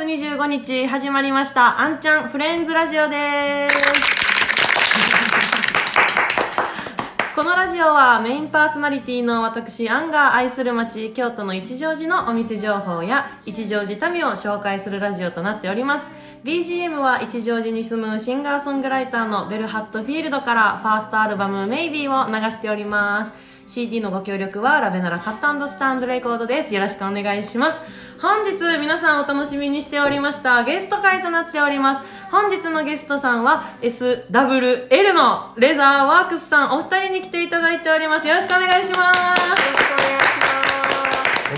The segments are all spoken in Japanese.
月25日始まりました、あんちゃんフレンズラジオです。このラジオはメインパーソナリティの私、アンが愛する街、京都の一乗寺のお店情報や一乗寺民を紹介するラジオとなっております。BGM は一乗寺に住むシンガーソングライターのベルハットフィールドからファーストアルバム Maybe を流しております。CD のご協力はラベナラカットスタンドレコードです。よろしくお願いします。本日皆さんお楽しみにしておりましたゲスト会となっております。本日のゲストさんは SWL のレザーワークスさんお二人に来ていただいております。よろしくお願いします。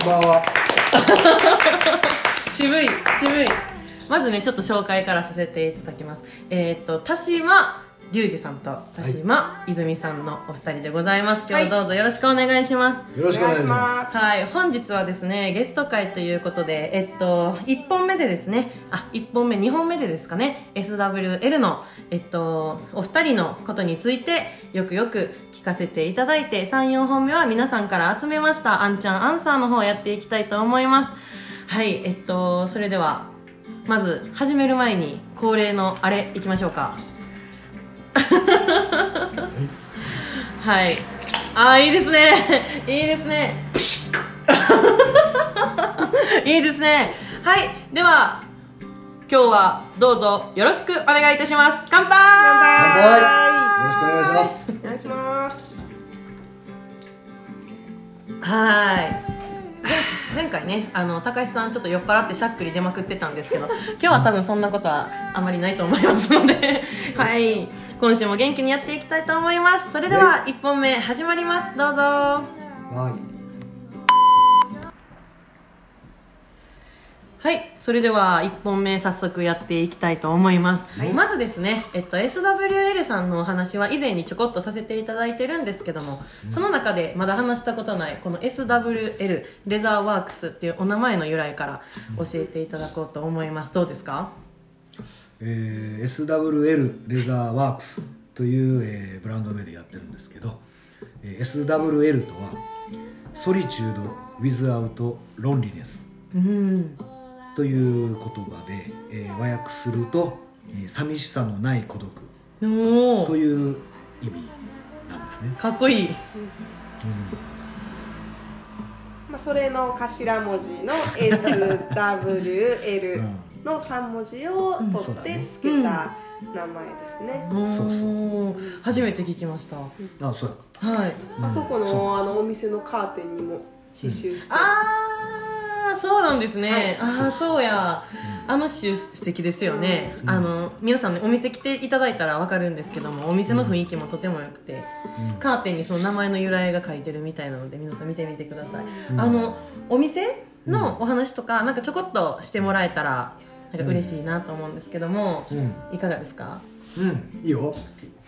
こんばんは。渋い渋いまずねちょっと紹介からさせていただきますえっ、と田島隆二さんと田島泉さんのお二人でございます。今日はどうぞよろしくお願いします。よろしくお願いします。はい、本日はですねゲスト会ということで、えっと、1本目でですねあ1本目2本目でですかね SWL の、えっと、お二人のことについてよくよく聞かせていただいて34本目は皆さんから集めましたあんちゃんアンサーの方をやっていきたいと思います。はい。えっとそれではまず始める前に恒例のあれいきましょうかはい。あーいいですね。いいですね。いいですね。はい。では今日はどうぞよろしくお願いいたします。乾杯。乾杯。よろしくお願いします。お願いしますはーい前前回ねあの高橋さんちょっと酔っ払ってしゃっくり出まくってたんですけど今日は多分そんなことはあまりないと思いますので はい。今週も元気にやっていきたいと思います。それでは1本目始まります。どうぞ。はい。はい、それでは1本目早速やっていきたいと思います、まずですね、えっと、SWL さんのお話は以前にちょこっとさせていただいてるんですけども、その中でまだ話したことないこの SWL レザーワークスっていうお名前の由来から教えていただこうと思います。どうですか？えー SWL レザーワークスという、えーブランド名でやってるんですけど、えー SWL とはソリチュード・ウィズ・アウト・ロンリネスうんという言葉で、えー和訳すると、えー寂しさのない孤独という意味なんですね。かっこいい。まあ、それの頭文字の SWL の3文字をうん取ってつけた名前ですね、おーそうそ初めて聞きました。あ、そうやった。はい。あそこのあのお店のカーテンにも刺繍して、ああそうなんですね、はい。ああそうや、あの詩素敵ですよね、あの皆さんねお店来ていただいたら分かるんですけどもお店の雰囲気もとても良くて、カーテンにその名前の由来が書いてるみたいなので皆さん見てみてください、あのお店のお話とかなんかちょこっとしてもらえたらなんか嬉しいなと思うんですけども、うん。いかがですか？うん、いいよ。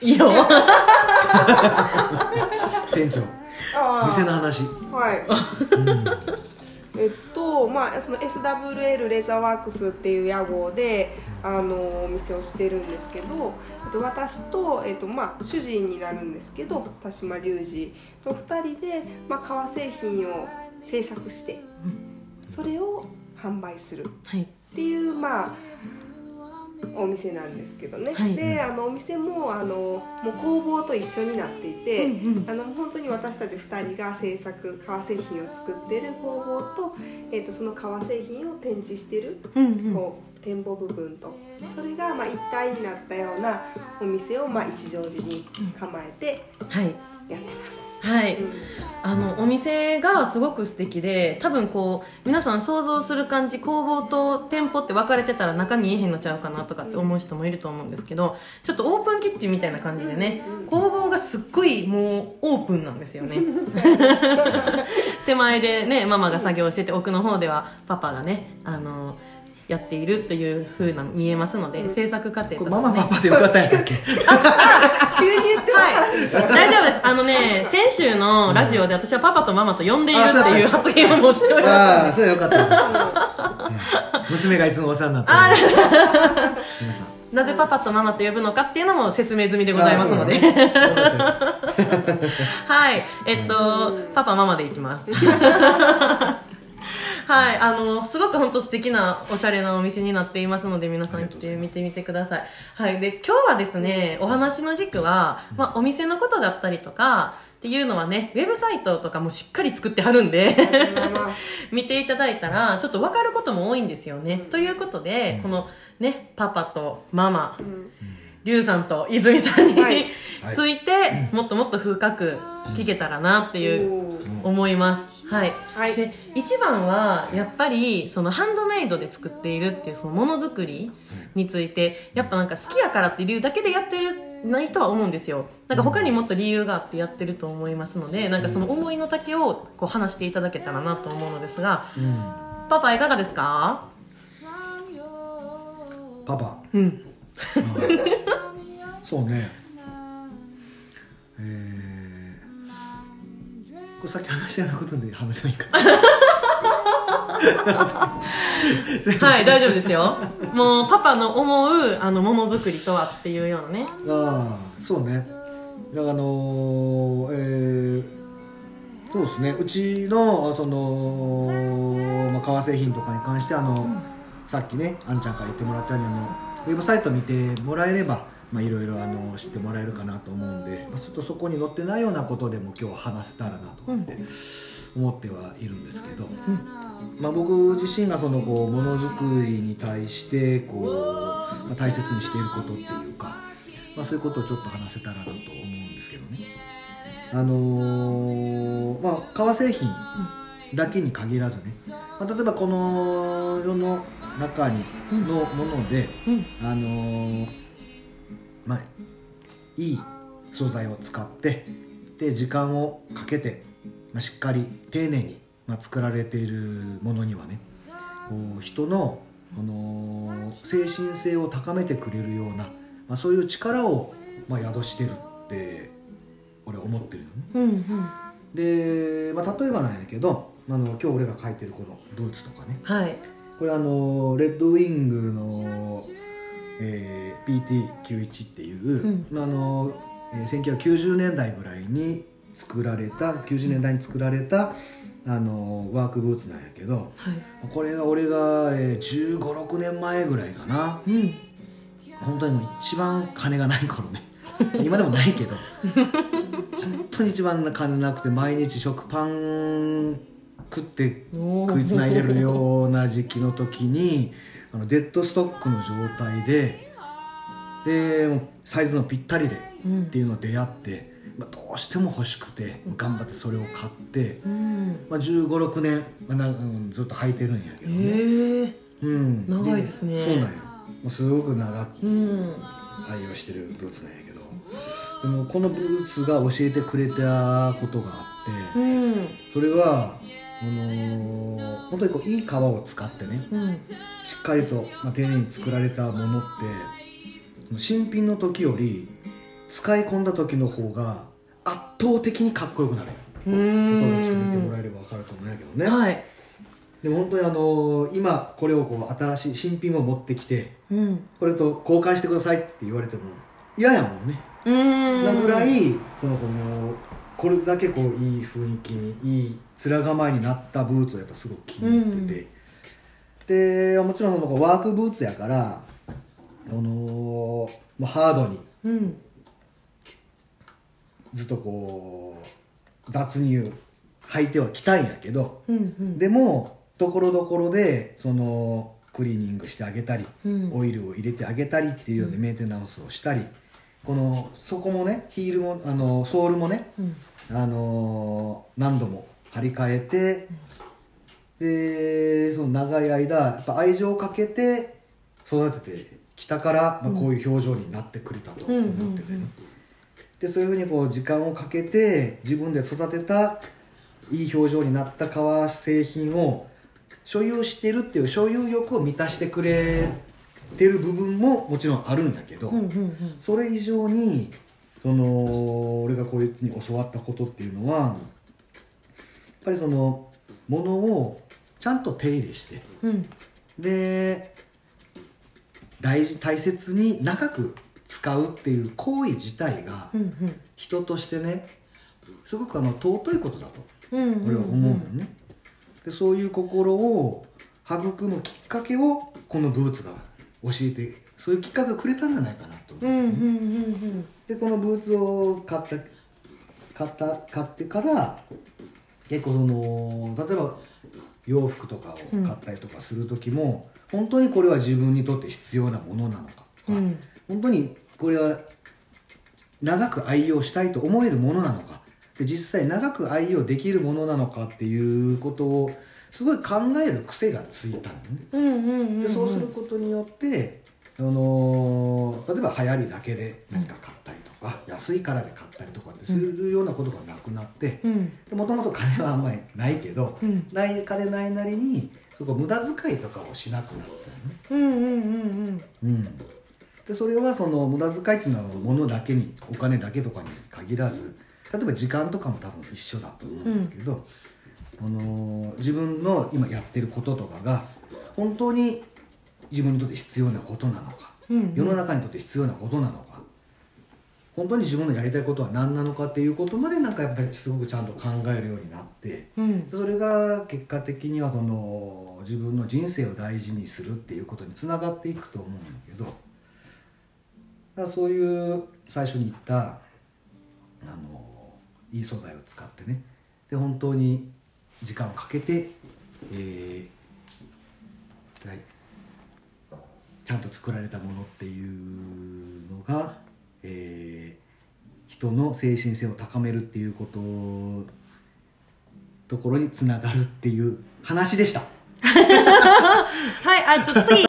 いいよ。店長。店の話。はい、えっとまあその SWL レザーワークスっていう屋号であのお店をしてるんですけど、えっと、私と、えっとまあ、主人になるんですけど田島隆二の2人で、まあ、革製品を製作してそれを販売するはい。っていうまあお店なんですけどね、はい。であのお店もあのもう工房と一緒になっていて、うんうん。あの本当に私たち2人が制作革製品を作ってる工房と,、えー、とその革製品を展示してる、うんうん。こう展望部分とそれがまあ一体になったようなお店をまあ一乗寺に構えてはい。やってます。はい、うん。あのお店がすごく素敵で多分こう皆さん想像する感じ工房と店舗って分かれてたら中見えへんのちゃうかなとかって思う人もいると思うんですけどちょっとオープンキッチンみたいな感じでね工房がすっごいもうオープンなんですよね。手前でねママが作業してて奥の方ではパパがねあのやっているという風な見えますので、制作過程ことかね。マパパでよかったんやっけ？急に言ってもらってい。大丈夫です。あのね先週のラジオで私はパパとママと呼んでいるっていう発言をもうしております。ああ、それはよかった。はい娘がいつもお世話になってる。あ皆さん。なぜパパとママと呼ぶのかっていうのも説明済みでございますので、あそうなのよかったよはい。えっとパパママでいきます はい、あの、すごく本当素敵なおしゃれなお店になっていますので、皆さん行って見てみてください。はい、で、今日はですね、お話の軸は、まあ、お店のことだったりとか、っていうのはね、ウェブサイトとかもしっかり作ってはるんで、見ていただいたら、ちょっと分かることも多いんですよね。ということで、このね、パパとママ、うんリュウさんと泉さんに、はい。ついて、もっともっと深く聞けたらなっていう思います。はい。はい。で、一番は、やっぱり、そのハンドメイドで作っているっていう、そのものづくりについて、やっぱなんか好きやからっていう理由だけでやってる、ないとは思うんですよ。なんか他にもっと理由があってやってると思いますので、なんかその思いの丈をこう話していただけたらなと思うのですが、うん。パパいかがですか？パパ。うん。そうね。えー、これさっき話したようなことで話せばいいか はい、大丈夫ですよ。もう、パパの思う、あの、ものづくりとはっていうようなね。ああそうね。だからあのーえーそうですね。うちのその、まあ、革製品とかに関してあの、さっきねあんちゃんから言ってもらったようにあのウェブサイト見てもらえればまあいろいろあの知ってもらえるかなと思うんで、まあ、ちょっとそこに載ってないようなことでも今日は話せたらなと思って、思ってはいるんですけど、まあ、僕自身がそのこうものづくりに対してこう、まあ、大切にしていることっていうか、まあ、そういうことをちょっと話せたらなと思うんですけどね。あのーまあ革製品だけに限らずね、まあ、例えばこの世の中にのもので、うん。あのーまあいい素材を使ってで時間をかけて、まあ、しっかり丁寧に、まあ、作られているものにはねこう人の、あのー精神性を高めてくれるような、まあ、そういう力を、まあ、宿してるって俺は思ってるよね。うん。うん。で、まあ、例えばなんやけどあの今日俺が書いてるこのブーツとかねはい。これあのレッドウィングの、えー PT91 っていう、あのえー1990年代ぐらいに作られた90年代に作られたあのワークブーツなんやけどはい。これが俺が、えー、1 5 6年前ぐらいかなうん。本当にもう一番金がない頃ね 今でもないけど本当に一番金なくて毎日食パン食って食いつないでるような時期の時にあのデッドストックの状態ででサイズのぴったりでうんっていうのを出会って、まあ、どうしても欲しくて頑張ってそれを買って、うん。まあ、1 5 6年、まあなうん、ずっと履いてるんやけどね。うん、長いですねそうなんよもうすごく長くうん。愛用してるブーツなんやけどでもこのブーツが教えてくれたことがあってうん。それはあのー本当にこういい革を使ってねうん。しっかりと、まあ、丁寧に作られたものって新品の時より使い込んだ時の方が圧倒的にかっこよくなるうこれをちょっと見てもん。らえれば分かると思うんやけどね、はい。でも本当にあのー今これをこう新しい新品を持ってきてうん。これと交換してくださいって言われても嫌やもんねうん。なぐらいそのこのこれだけこういい雰囲気にいい面構えになったブーツをやっぱすごく気に入ってて、でもちろんそのワークブーツやからあのもうハードにうん。ずっとこう雑に履いてはきたいんやけどうん。うん。でもところどころでそのクリーニングしてあげたり、うんオイルを入れてあげたりっていうようなメンテナンスをしたりこの底もねヒールもあのソールもねうん。あのー何度も張り替えて、でその長い間やっぱ愛情をかけて育ててきたから、まあ、こういう表情になってくれたと思っててね、でそういうふうにこう時間をかけて自分で育てたいい表情になった革製品を所有してるっていう所有欲を満たしてくれてる部分ももちろんあるんだけど、うん。うん。それ以上にその俺がこいつに教わったことっていうのはやっぱりそのものをちゃんと手入れしてうん。で大事大切に長く使うっていう行為自体がうん。うん。人としてねすごくあの尊いことだとうん。俺は思うよね。でそういう心を育むきっかけをこのブーツが教えてそういうきっかけをくれたんじゃないかなと思って、うんうんうん。でこのブーツを買った買った買ってから結構その例えば洋服とかを買ったりとかする時も、本当にこれは自分にとって必要なものなのかとか、うん。本当にこれは長く愛用したいと思えるものなのかで実際長く愛用できるものなのかっていうことをすごい考える癖がついたのね。うんうんうんうん。でそうすることによって、あのー例えば流行りだけで何か買ったりとか、安いからで買ったりとかするようなことがなくなってうん。もともと金はあんまりないけど、うん。ない金ないなりにそこ無駄遣いとかをしなくなったよね。うんうんうんうん、でそれはその無駄遣いっていうのは物だけにお金だけとかに限らず例えば時間とかも多分一緒だと思うんだけど、あのー自分の今やってることとかが本当に自分にとって必要なことなのか、うんうん世の中にとって必要なことなのか本当に自分のやりたいことは何なのかっていうことまでなんかやっぱりすごくちゃんと考えるようになって。うんそれが結果的にはその自分の人生を大事にするっていうことにつながっていくと思うんだけどだそういう最初に言ったあのいい素材を使ってねで本当に時間をかけて、えーちゃんと作られたものっていうのが、えー人の精神性を高めるっていうことところにつながるっていう話でした。はいあと次